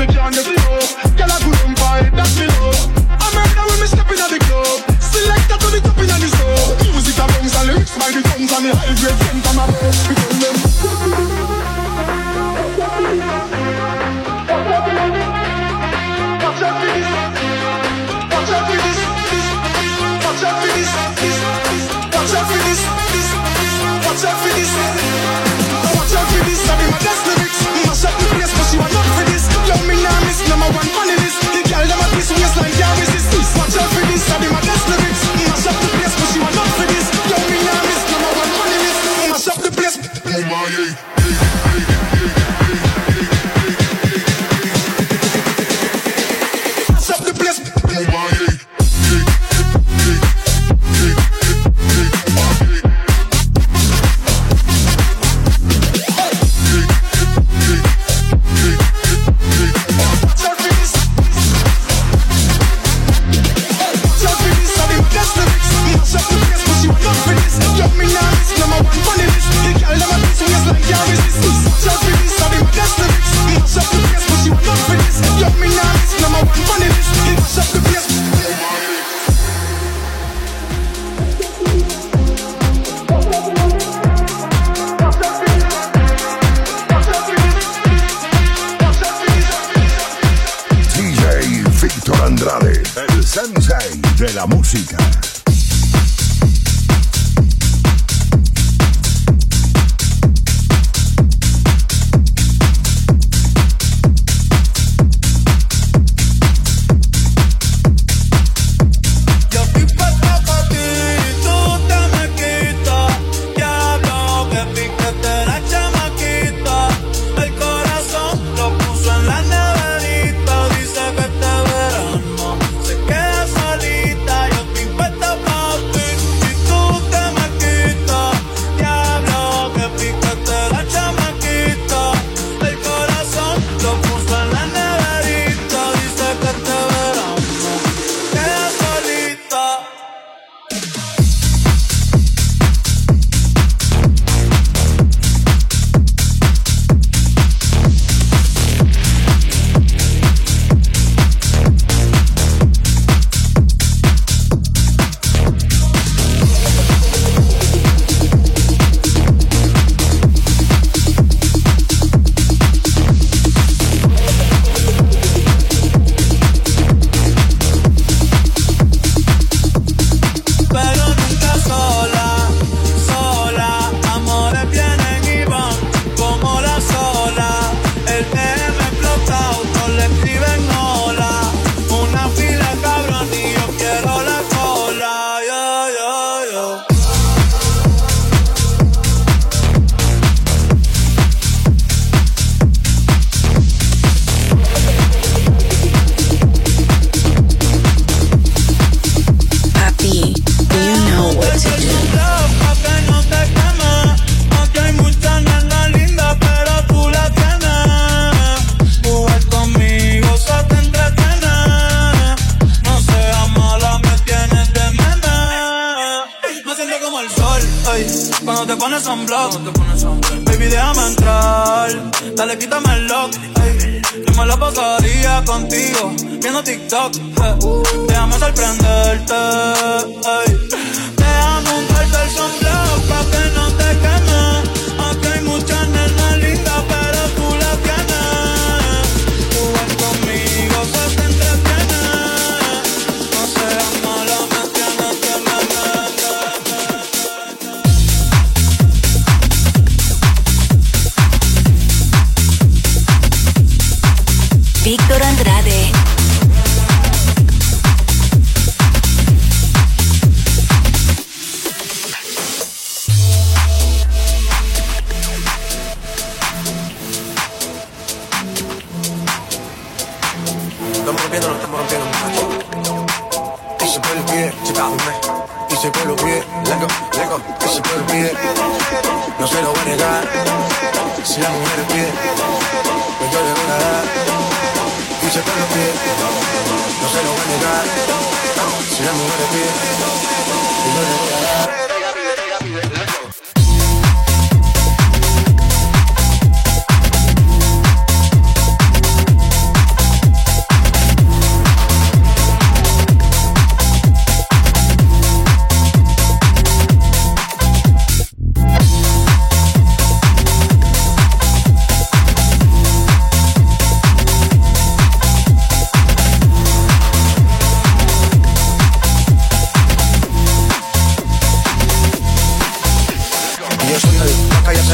and me on the floor. Girl, I put on fire, that me love. I murder when me stepping at the club. Selector to the top in the store. Music a bounce and lyrics by the tongues and the high grade friend from my bed. Become them. Watch out for this. Watch out for this. Watch out for this. Watch out for this. Watch out for this. Watch out for this. Watch out for this. Watch out for this.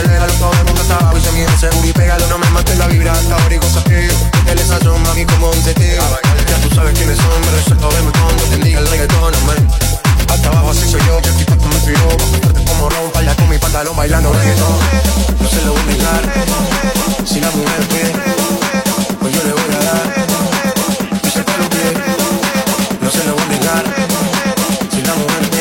acelera lo todo el mundo está abajo y se mide seguro y pégalo no me mates la vibra hasta ahora y goza que eh. él es azón mami como un teteo ya tú sabes quiénes son pero eso todo el montón. Te diga el reggaetón man hasta abajo así soy yo yo estoy como un trío bastante como ron baila con mi pantalón bailando reggaetón. Pues no se lo voy a negar si la mujer que pues yo le voy a dar. Y se lo no se lo voy a negar. Si la mujer que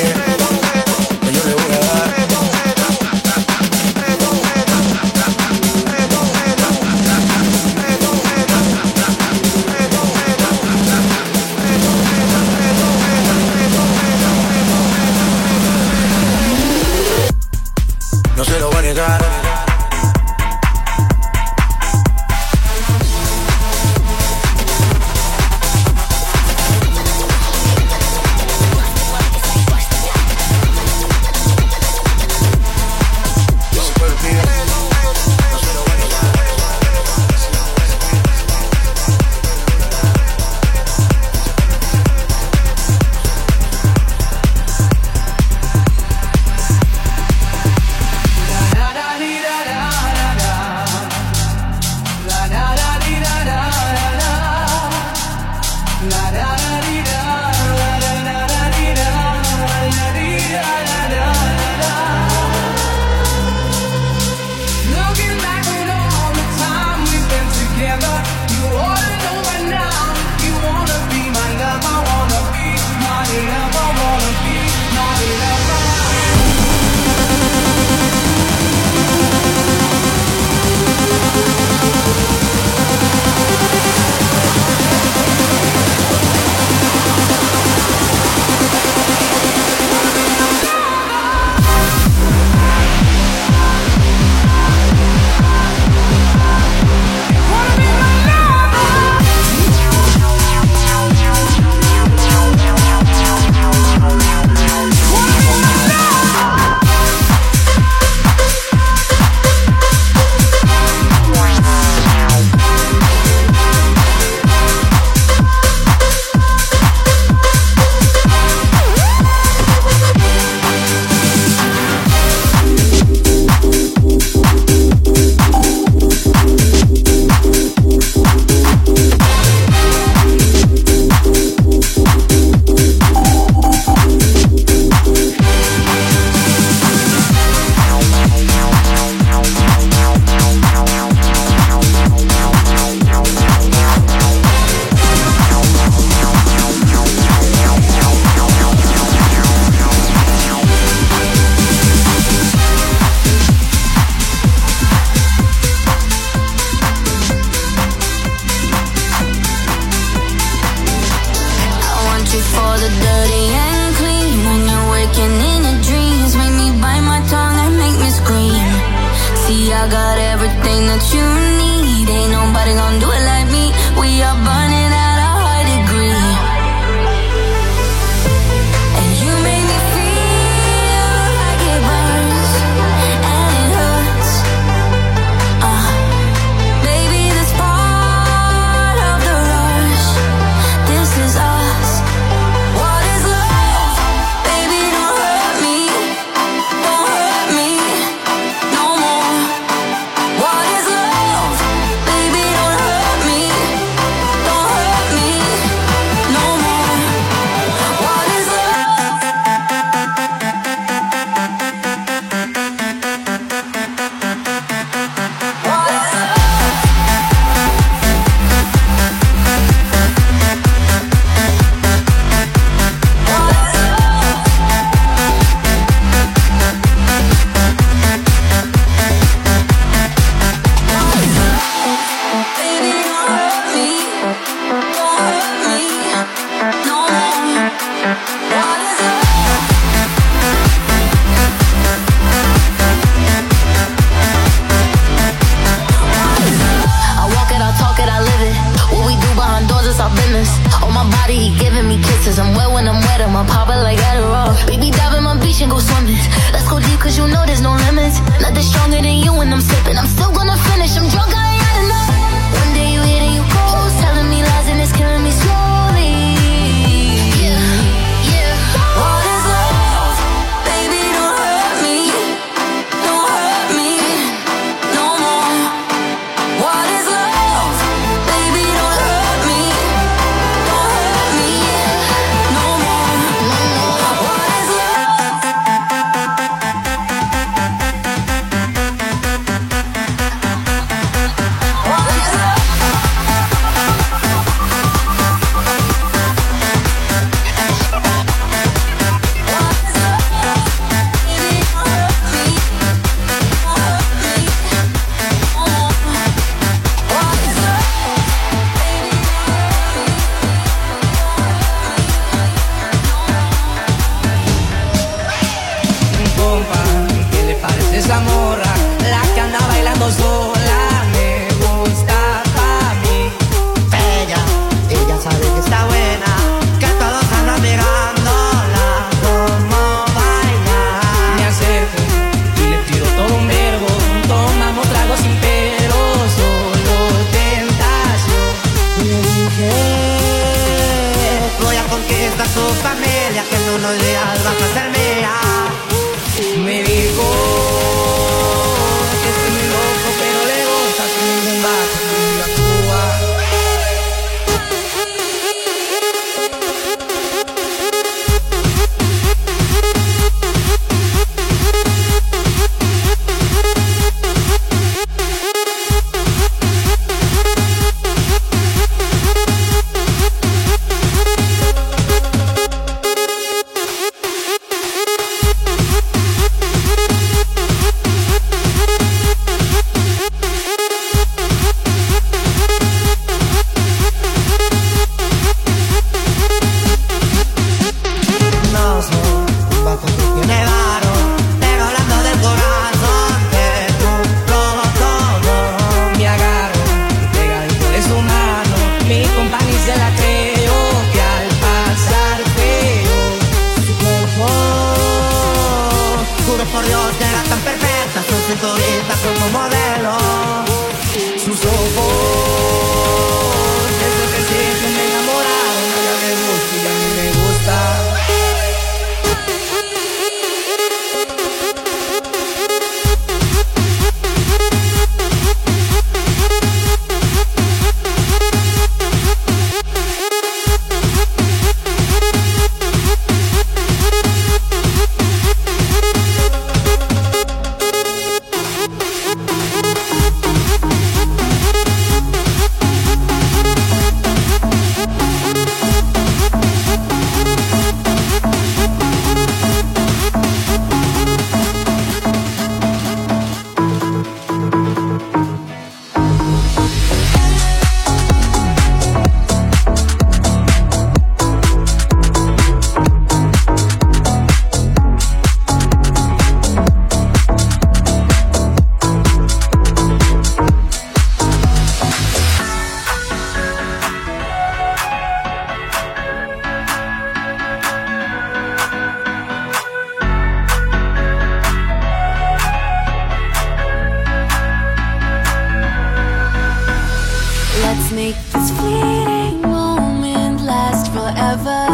Let's make this fleeting moment last forever.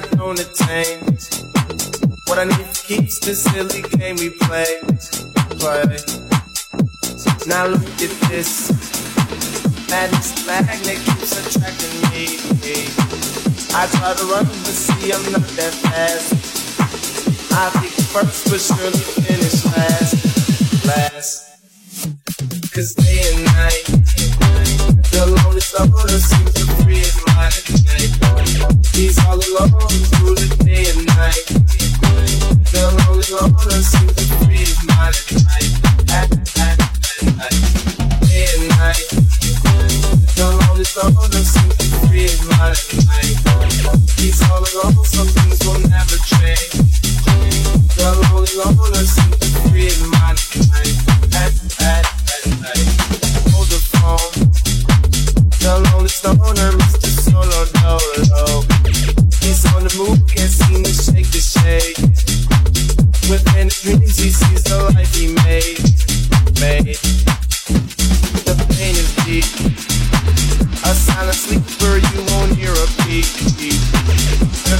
nothing on the change. What I need keeps the silly game we play. Play. Now look at this. Madness magnet keeps attracting me. I try to run, but see I'm not that fast. I think first, but surely finish last. Last. Cause day and night, the lonely soul seems to free my day. All alone through the day and night. The lonely loner seems to his mind at night. At, at, at. Day and night. The lonely loner seems to his mind at night. He's all alone, some things will never change. The lonely loner seems he sees the life he made, made. The pain is deep. You won't hear a peep. The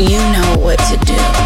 you know what to do.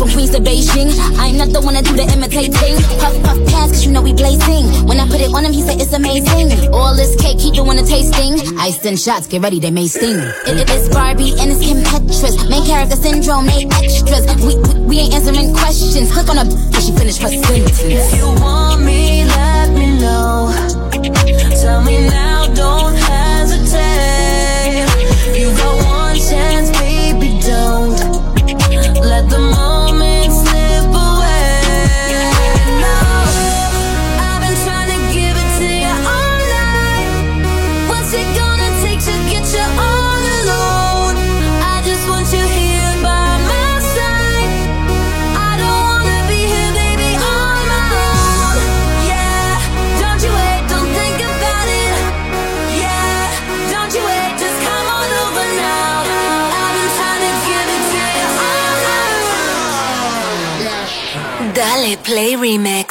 From Queens to Beijing. I'm not the one to do the imitating. Puff, puff, pass, cause you know we blazing. When I put it on him, he said it's amazing. All this cake, he doing the tasting. I send shots, get ready, they may sting. It, it is Barbie and it's Kim Petras. Main character syndrome, they extras. We, we, we ain't answering questions. Click on her, cause she finished her sentence. If you want me, let me know. Tell me now, don't hesitate. You got one chance, baby, don't let the moment Play Remix.